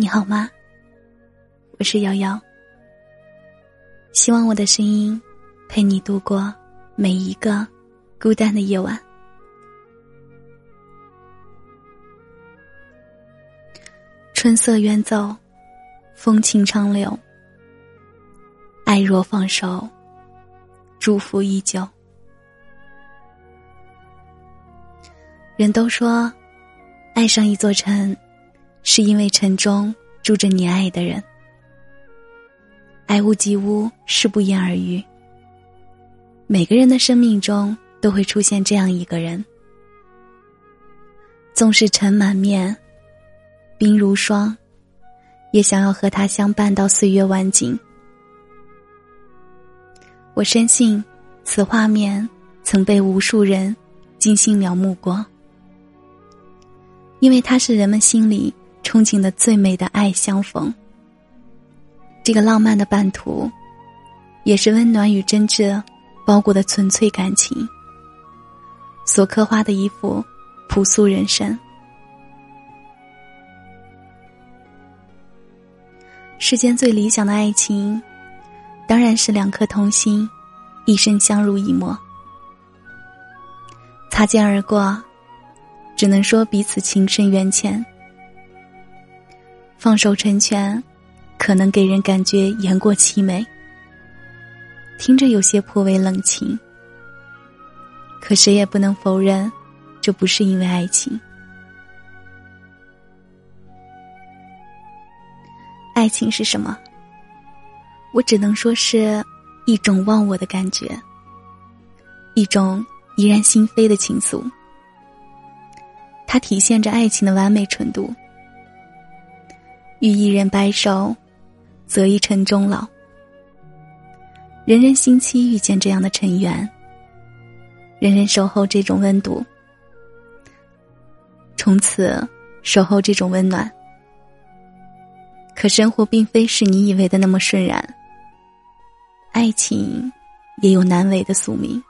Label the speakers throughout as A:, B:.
A: 你好吗？我是瑶瑶。希望我的声音陪你度过每一个孤单的夜晚。春色远走，风情长留。爱若放手，祝福依旧。人都说，爱上一座城，是因为城中住着你爱的人。爱屋及乌是不言而喻。每个人的生命中都会出现这样一个人，纵使尘满面，鬓如霜，也想要和他相伴到岁月晚景。我深信，此画面曾被无数人精心描摹过。因为它是人们心里憧憬的最美的爱相逢。这个浪漫的半途，也是温暖与真挚包裹的纯粹感情。所刻画的一幅朴素人生。世间最理想的爱情，当然是两颗同心，一生相濡以沫。擦肩而过。只能说彼此情深缘浅，放手成全，可能给人感觉言过其美，听着有些颇为冷情。可谁也不能否认，这不是因为爱情。爱情是什么？我只能说是一种忘我的感觉，一种怡然心扉的情愫。它体现着爱情的完美纯度。与一人白首，则一城终老。人人心期遇见这样的尘缘，人人守候这种温度，从此守候这种温暖。可生活并非是你以为的那么顺然，爱情也有难违的宿命。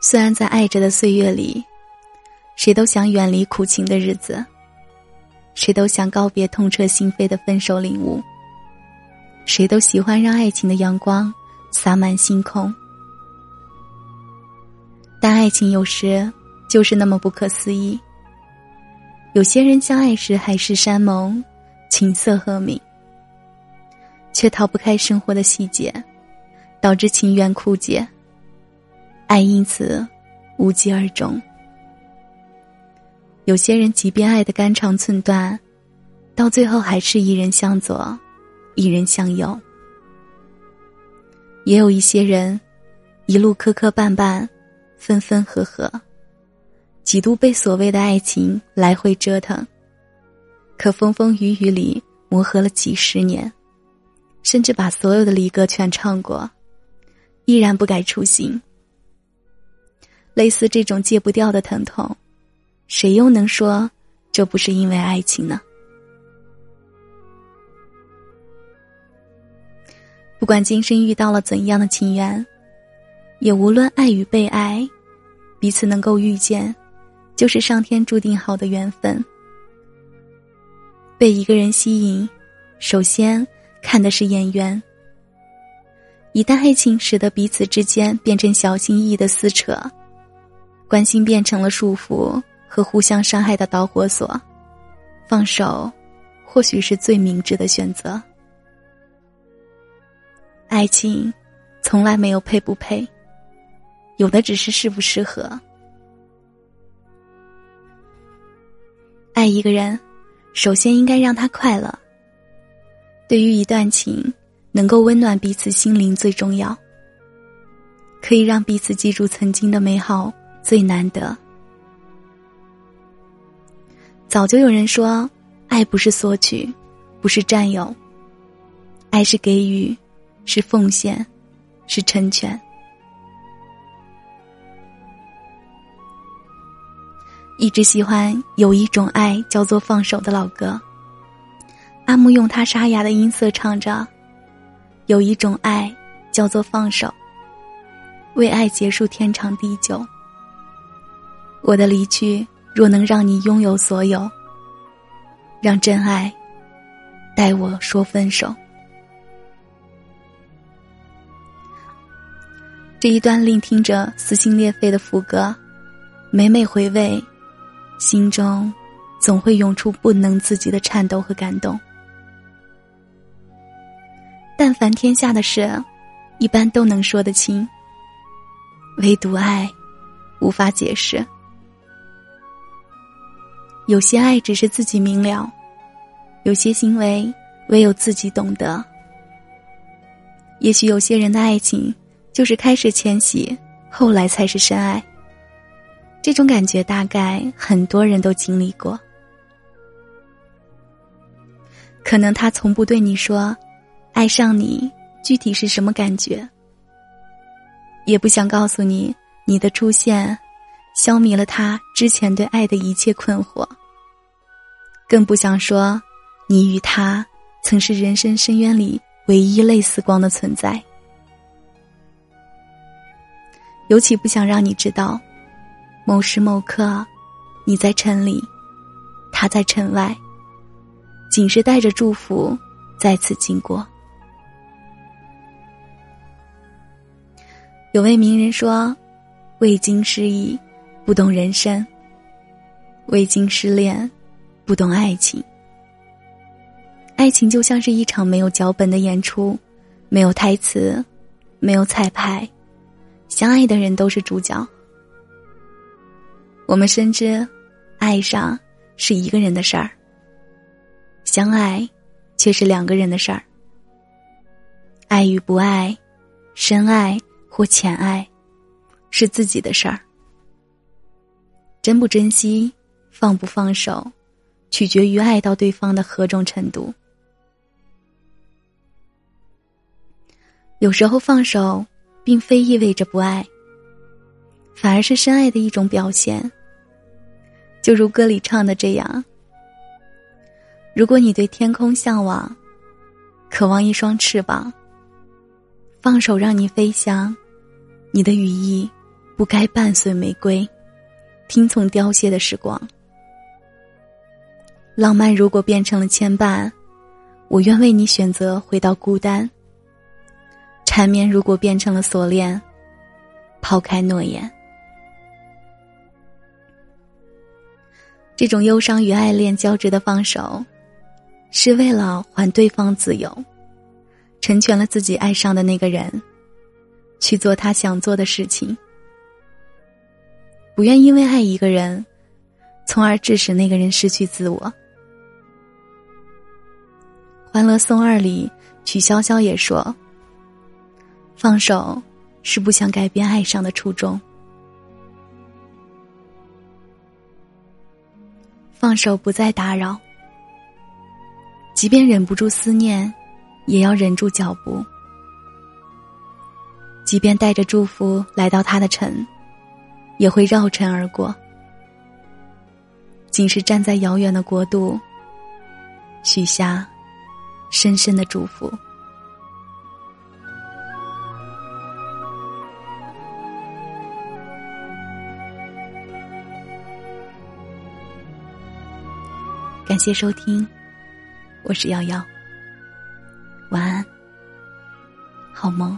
A: 虽然在爱着的岁月里，谁都想远离苦情的日子，谁都想告别痛彻心扉的分手领悟，谁都喜欢让爱情的阳光洒满星空。但爱情有时就是那么不可思议。有些人相爱时海誓山盟、琴瑟和鸣，却逃不开生活的细节，导致情缘枯竭。爱因此无疾而终。有些人即便爱得肝肠寸断，到最后还是一人向左，一人向右。也有一些人，一路磕磕绊绊，分分合合，几度被所谓的爱情来回折腾，可风风雨雨里磨合了几十年，甚至把所有的离歌全唱过，依然不改初心。类似这种戒不掉的疼痛，谁又能说这不是因为爱情呢？不管今生遇到了怎样的情缘，也无论爱与被爱，彼此能够遇见，就是上天注定好的缘分。被一个人吸引，首先看的是眼缘。一旦爱情使得彼此之间变成小心翼翼的撕扯。关心变成了束缚和互相伤害的导火索，放手，或许是最明智的选择。爱情，从来没有配不配，有的只是适不适合。爱一个人，首先应该让他快乐。对于一段情，能够温暖彼此心灵最重要，可以让彼此记住曾经的美好。最难得。早就有人说，爱不是索取，不是占有，爱是给予，是奉献，是成全。一直喜欢有一种爱叫做放手的老歌，阿木用他沙哑的音色唱着：“有一种爱叫做放手，为爱结束天长地久。”我的离去若能让你拥有所有，让真爱带我说分手。这一段聆听着撕心裂肺的副歌，每每回味，心中总会涌出不能自己的颤抖和感动。但凡天下的事，一般都能说得清，唯独爱，无法解释。有些爱只是自己明了，有些行为唯有自己懂得。也许有些人的爱情。就是开始迁徙，后来才是深爱。这种感觉大概很多人都经历过。可能他从不对你说，爱上你具体是什么感觉，也不想告诉你你的出现，消弭了他之前对爱的一切困惑。更不想说，你与他曾是人生深渊里唯一类似光的存在。尤其不想让你知道，某时某刻，你在城里，他在城外，仅是带着祝福再次经过。有位名人说：“未经失意，不懂人生；未经失恋，不懂爱情。爱情就像是一场没有脚本的演出，没有台词，没有彩排。”相爱的人都是主角。我们深知，爱上是一个人的事儿，相爱却是两个人的事儿。爱与不爱，深爱或浅爱，是自己的事儿。珍不珍惜，放不放手，取决于爱到对方的何种程度。有时候放手。并非意味着不爱，反而是深爱的一种表现。就如歌里唱的这样：“如果你对天空向往，渴望一双翅膀，放手让你飞翔，你的羽翼不该伴随玫瑰，听从凋谢的时光。浪漫如果变成了牵绊，我愿为你选择回到孤单。”缠绵如果变成了锁链，抛开诺言，这种忧伤与爱恋交织的放手，是为了还对方自由，成全了自己爱上的那个人，去做他想做的事情，不愿因为爱一个人，从而致使那个人失去自我。《欢乐颂二》里，曲筱绡也说。放手，是不想改变爱上的初衷。放手，不再打扰。即便忍不住思念，也要忍住脚步。即便带着祝福来到他的城，也会绕城而过。仅是站在遥远的国度，许下深深的祝福。感谢收听，我是瑶瑶。晚安，好梦。